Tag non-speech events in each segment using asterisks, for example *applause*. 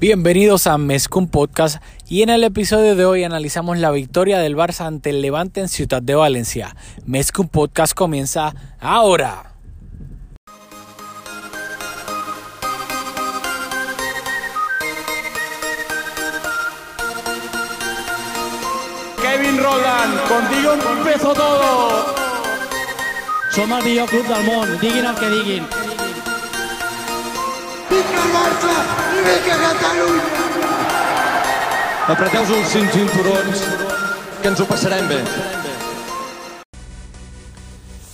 Bienvenidos a Mezcum Podcast y en el episodio de hoy analizamos la victoria del Barça ante el Levante en Ciudad de Valencia. Mezcum Podcast comienza ahora. Kevin Roland, contigo empezó todo. Som el millor club del món, diguin el que diguin. Vinga Barça i vinga Catalunya! Apreteu-vos els cinc cinturons, que ens ho passarem bé.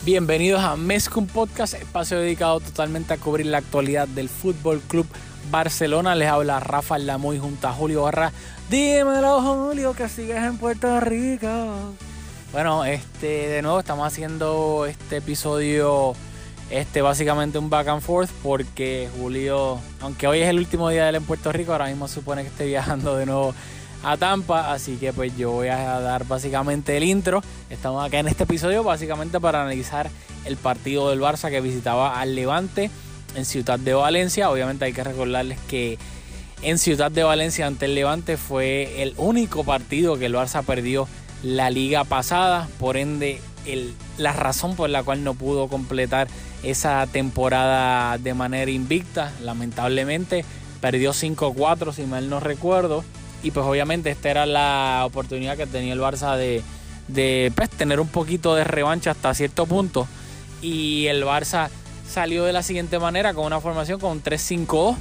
Bienvenidos a Mezcum Podcast, espacio dedicado totalmente a cubrir la actualidad del Fútbol Club Barcelona. Les habla Rafa Lamoy junto a Julio Barra. Dímelo, Julio, que sigues en Puerto Rico. Bueno, este, de nuevo estamos haciendo este episodio, este, básicamente un back and forth, porque Julio, aunque hoy es el último día de él en Puerto Rico, ahora mismo supone que esté *laughs* viajando de nuevo a Tampa, así que pues yo voy a dar básicamente el intro. Estamos acá en este episodio básicamente para analizar el partido del Barça que visitaba al Levante en Ciudad de Valencia. Obviamente hay que recordarles que en Ciudad de Valencia ante el Levante fue el único partido que el Barça perdió la liga pasada, por ende el, la razón por la cual no pudo completar esa temporada de manera invicta, lamentablemente. Perdió 5-4 si mal no recuerdo. Y pues obviamente esta era la oportunidad que tenía el Barça de, de pues, tener un poquito de revancha hasta cierto punto. Y el Barça salió de la siguiente manera con una formación con 3-5-2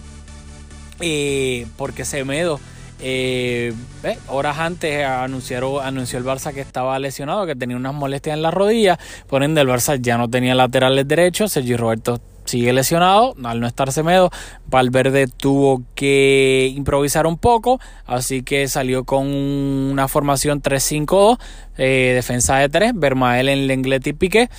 eh, porque Semedo eh, horas antes anunció, anunció el Barça que estaba lesionado, que tenía unas molestias en la rodilla. Por ende, el Barça ya no tenía laterales derechos. Sergio Roberto sigue lesionado. Al no estar Semedo, Valverde tuvo que improvisar un poco. Así que salió con una formación 3-5-2, eh, defensa de 3, Bermael en Lenglet y Piqué.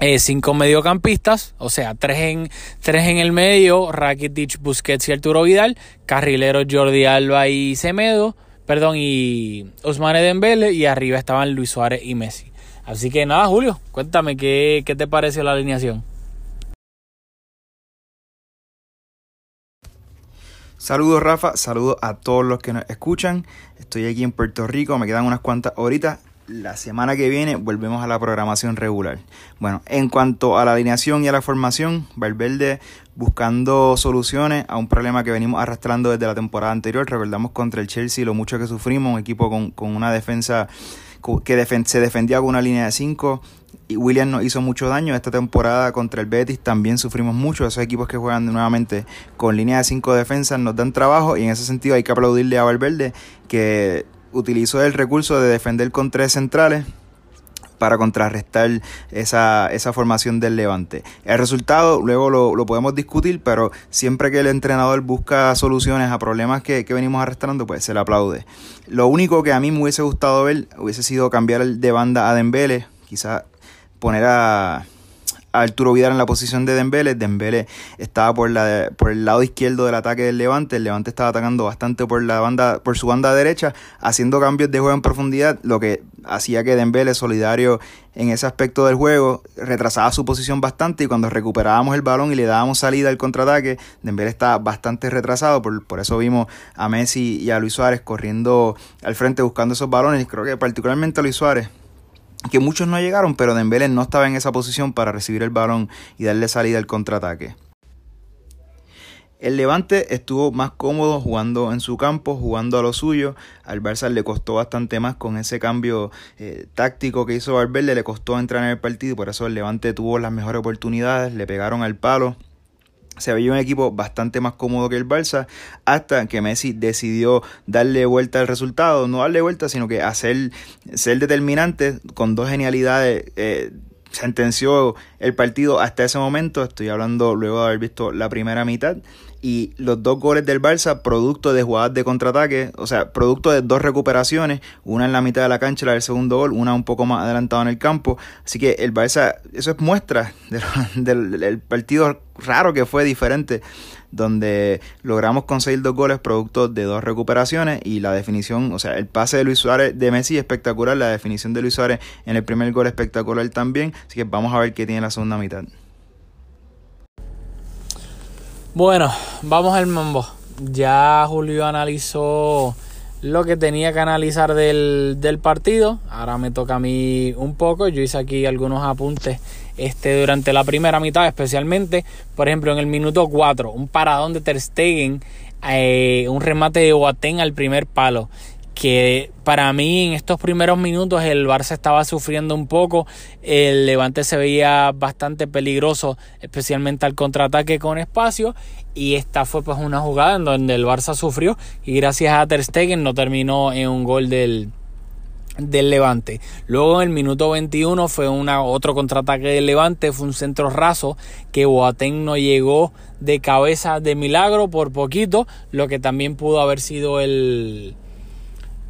Eh, cinco mediocampistas, o sea, tres en, tres en el medio, Rakitic, Busquets y Arturo Vidal, carrileros Jordi Alba y Semedo, perdón, y Ousmane Dembele, y arriba estaban Luis Suárez y Messi. Así que nada, Julio, cuéntame qué, qué te pareció la alineación. Saludos Rafa, saludos a todos los que nos escuchan. Estoy aquí en Puerto Rico, me quedan unas cuantas horitas la semana que viene volvemos a la programación regular. Bueno, en cuanto a la alineación y a la formación, Valverde buscando soluciones a un problema que venimos arrastrando desde la temporada anterior. Recordamos contra el Chelsea lo mucho que sufrimos, un equipo con, con una defensa que se defendía con una línea de 5 y William nos hizo mucho daño. Esta temporada contra el Betis también sufrimos mucho. Esos equipos que juegan nuevamente con línea de 5 defensas nos dan trabajo y en ese sentido hay que aplaudirle a Valverde que utilizó el recurso de defender con tres centrales para contrarrestar esa, esa formación del Levante. El resultado luego lo, lo, podemos discutir, pero siempre que el entrenador busca soluciones a problemas que, que, venimos arrastrando, pues se le aplaude. Lo único que a mí me hubiese gustado ver hubiese sido cambiar de banda a Dembele, quizá poner a, Arturo Vidal en la posición de Dembele. Dembele estaba por, la, por el lado izquierdo del ataque del Levante. El Levante estaba atacando bastante por, la banda, por su banda derecha, haciendo cambios de juego en profundidad, lo que hacía que Dembele, solidario en ese aspecto del juego, retrasaba su posición bastante y cuando recuperábamos el balón y le dábamos salida al contraataque, Dembele estaba bastante retrasado, por, por eso vimos a Messi y a Luis Suárez corriendo al frente buscando esos balones. Creo que particularmente a Luis Suárez que muchos no llegaron, pero Dembélé no estaba en esa posición para recibir el balón y darle salida al contraataque. El Levante estuvo más cómodo jugando en su campo, jugando a lo suyo. Al Barça le costó bastante más con ese cambio eh, táctico que hizo Valverde, le costó entrar en el partido, por eso el Levante tuvo las mejores oportunidades, le pegaron al palo se veía un equipo bastante más cómodo que el Barça hasta que Messi decidió darle vuelta al resultado, no darle vuelta, sino que hacer ser determinante con dos genialidades. Eh, sentenció el partido hasta ese momento, estoy hablando luego de haber visto la primera mitad, y los dos goles del Barça, producto de jugadas de contraataque, o sea, producto de dos recuperaciones, una en la mitad de la cancha, la del segundo gol, una un poco más adelantado en el campo, así que el Barça, eso es muestra *laughs* del, del partido raro que fue diferente donde logramos conseguir dos goles producto de dos recuperaciones y la definición, o sea, el pase de Luis Suárez de Messi espectacular, la definición de Luis Suárez en el primer gol espectacular también, así que vamos a ver qué tiene la segunda mitad. Bueno, vamos al mambo. ya Julio analizó lo que tenía que analizar del, del, partido. Ahora me toca a mí un poco. Yo hice aquí algunos apuntes este, durante la primera mitad, especialmente, por ejemplo, en el minuto 4, un paradón de Ter Stegen, eh, un remate de Boateng al primer palo que para mí en estos primeros minutos el Barça estaba sufriendo un poco, el Levante se veía bastante peligroso, especialmente al contraataque con espacio, y esta fue pues una jugada en donde el Barça sufrió y gracias a Ter Stegen no terminó en un gol del, del Levante. Luego en el minuto 21 fue una, otro contraataque del Levante, fue un centro raso que Boateng no llegó de cabeza de milagro por poquito, lo que también pudo haber sido el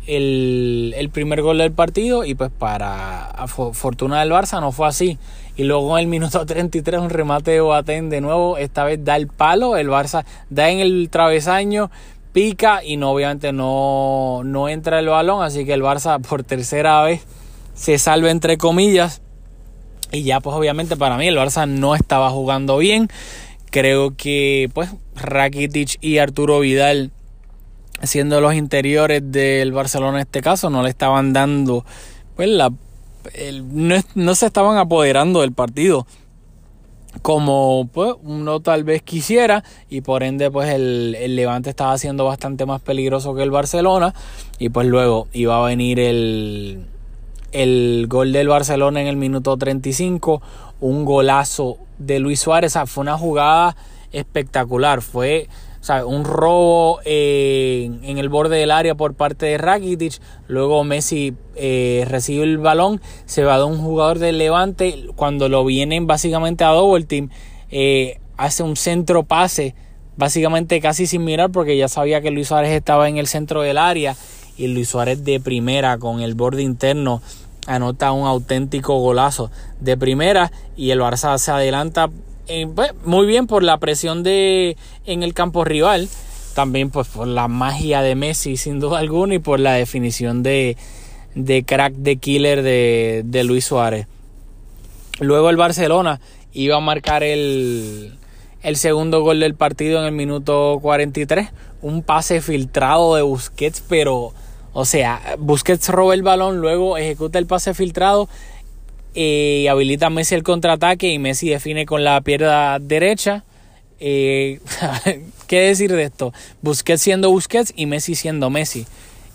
el, primer gol del partido y pues para fortuna del Barça no fue así. Y luego en el minuto *laughs* 33 un remate de Boateng de nuevo, esta vez da el palo, el Barça da en el travesaño, pica y no, obviamente no, no entra el balón, así que el Barça por tercera vez se salva entre comillas. Y ya pues obviamente para mí el Barça no estaba jugando bien. Creo que pues Rakitic y Arturo Vidal siendo los interiores del Barcelona en este caso, no le estaban dando, pues la, no, se estaban apoderando del partido como pues, uno tal vez quisiera y por ende pues el, el, Levante estaba siendo bastante más peligroso que el Barcelona y pues luego iba a venir el, el gol del Barcelona en el minuto 35, un golazo de Luis Suárez, fue una jugada espectacular, fue un robo en el borde del área por parte de Rakitic. Luego Messi eh, recibe el balón, se va de un jugador del Levante. Cuando lo vienen básicamente a double team, eh, hace un centro pase, básicamente casi sin mirar, porque ya sabía que Luis Suárez estaba en el centro del área. Y Luis Suárez de primera con el borde interno anota un auténtico golazo de primera y el Barça se adelanta eh, pues, muy bien por la presión de en el campo rival, también pues por la magia de Messi sin duda alguna y por la definición de, de crack de killer de, de Luis Suárez. Luego el Barcelona iba a marcar el, el segundo gol del partido en el minuto 43. Un pase filtrado de Busquets, pero, o sea, Busquets roba el balón, luego ejecuta el pase filtrado y habilita Messi el contraataque y Messi define con la pierna derecha. Eh, *laughs* ¿Qué decir de esto? Busquets siendo Busquets y Messi siendo Messi.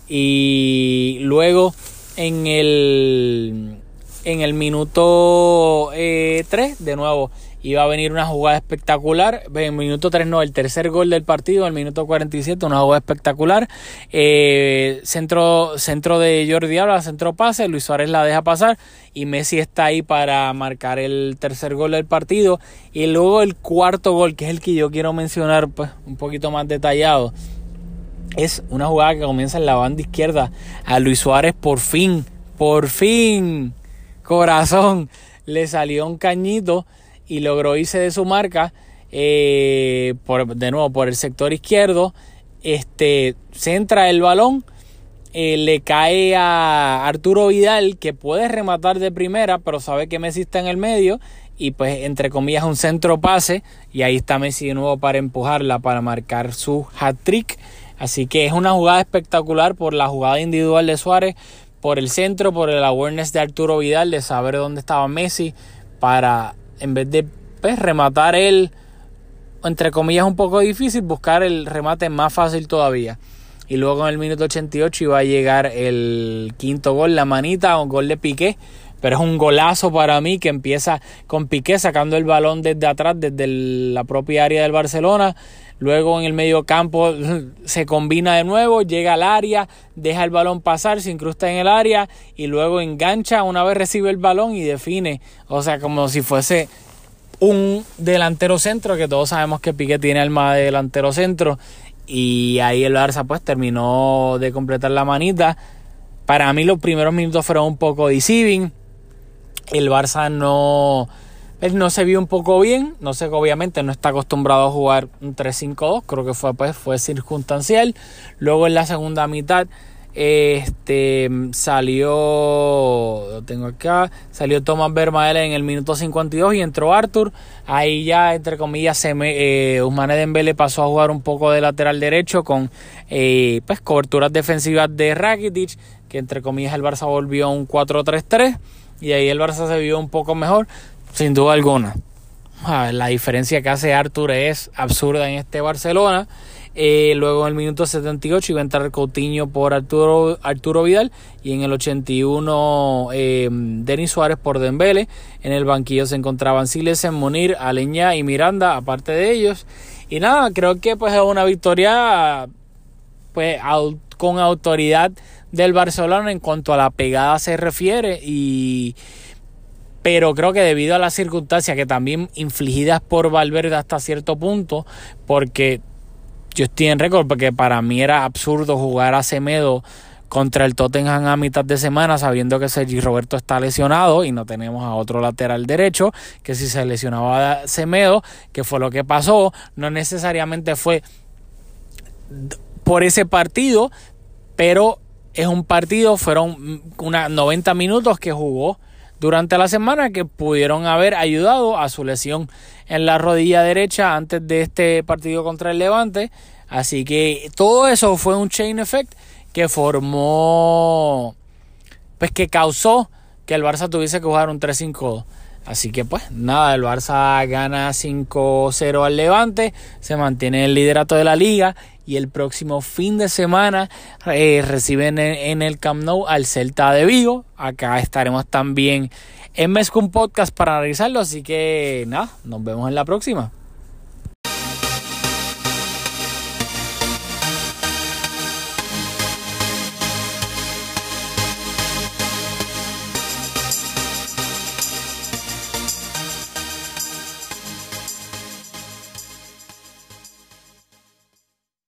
Y luego en el, en el minuto 3, eh, de nuevo, iba a venir una jugada espectacular. En el minuto 3 no, el tercer gol del partido, el minuto 47, una jugada espectacular. Eh, centro, centro de Jordi Alba, centro pase, Luis Suárez la deja pasar y Messi está ahí para marcar el tercer gol del partido. Y luego el cuarto gol, que es el que yo quiero mencionar pues, un poquito más detallado. Es una jugada que comienza en la banda izquierda. A Luis Suárez por fin, por fin, corazón, le salió un cañito y logró irse de su marca eh, por, de nuevo por el sector izquierdo. Este centra el balón, eh, le cae a Arturo Vidal que puede rematar de primera, pero sabe que Messi está en el medio y pues entre comillas un centro pase y ahí está Messi de nuevo para empujarla para marcar su hat trick. Así que es una jugada espectacular por la jugada individual de Suárez, por el centro, por el awareness de Arturo Vidal de saber dónde estaba Messi para en vez de pues, rematar el, entre comillas, un poco difícil, buscar el remate más fácil todavía. Y luego en el minuto 88 iba a llegar el quinto gol, la manita, un gol de Piqué. Pero es un golazo para mí que empieza con Piqué sacando el balón desde atrás, desde la propia área del Barcelona. Luego en el medio campo *laughs* se combina de nuevo, llega al área, deja el balón pasar, se incrusta en el área y luego engancha una vez recibe el balón y define. O sea, como si fuese un delantero centro, que todos sabemos que Piqué tiene alma de delantero centro. Y ahí el Barça pues terminó de completar la manita. Para mí los primeros minutos fueron un poco deceiving. El Barça no él no se vio un poco bien, no sé, obviamente no está acostumbrado a jugar un 3-5-2, creo que fue, pues, fue circunstancial. Luego en la segunda mitad Este salió, lo tengo acá, salió Thomas Vermael en el minuto 52 y entró Arthur. Ahí ya, entre comillas, se me, eh, pasó a jugar un poco de lateral derecho con eh, pues, coberturas defensivas de Rakitic, que entre comillas el Barça volvió a un 4-3-3 y ahí el Barça se vio un poco mejor, sin duda alguna. La diferencia que hace Arthur es absurda en este Barcelona. Eh, luego en el minuto 78 iba a entrar Coutinho por Arturo, Arturo Vidal y en el 81 eh, Denis Suárez por Dembele. En el banquillo se encontraban Silesen, Munir, Aleña y Miranda, aparte de ellos. Y nada, creo que pues es una victoria pues con autoridad del Barcelona en cuanto a la pegada se refiere y pero creo que debido a las circunstancias que también infligidas por Valverde hasta cierto punto, porque yo estoy en récord porque para mí era absurdo jugar a Semedo contra el Tottenham a mitad de semana sabiendo que Sergi Roberto está lesionado y no tenemos a otro lateral derecho, que si se lesionaba Semedo, que fue lo que pasó, no necesariamente fue por ese partido, pero es un partido, fueron unos 90 minutos que jugó durante la semana que pudieron haber ayudado a su lesión en la rodilla derecha antes de este partido contra el Levante. Así que todo eso fue un chain effect que formó, pues que causó que el Barça tuviese que jugar un 3-5-2. Así que pues nada, el Barça gana 5-0 al Levante, se mantiene el liderato de la liga y el próximo fin de semana eh, reciben en, el Camp Nou al Celta de Vigo. Acá estaremos también en Mescum Podcast para analizarlo, así que nada, nos vemos en la próxima.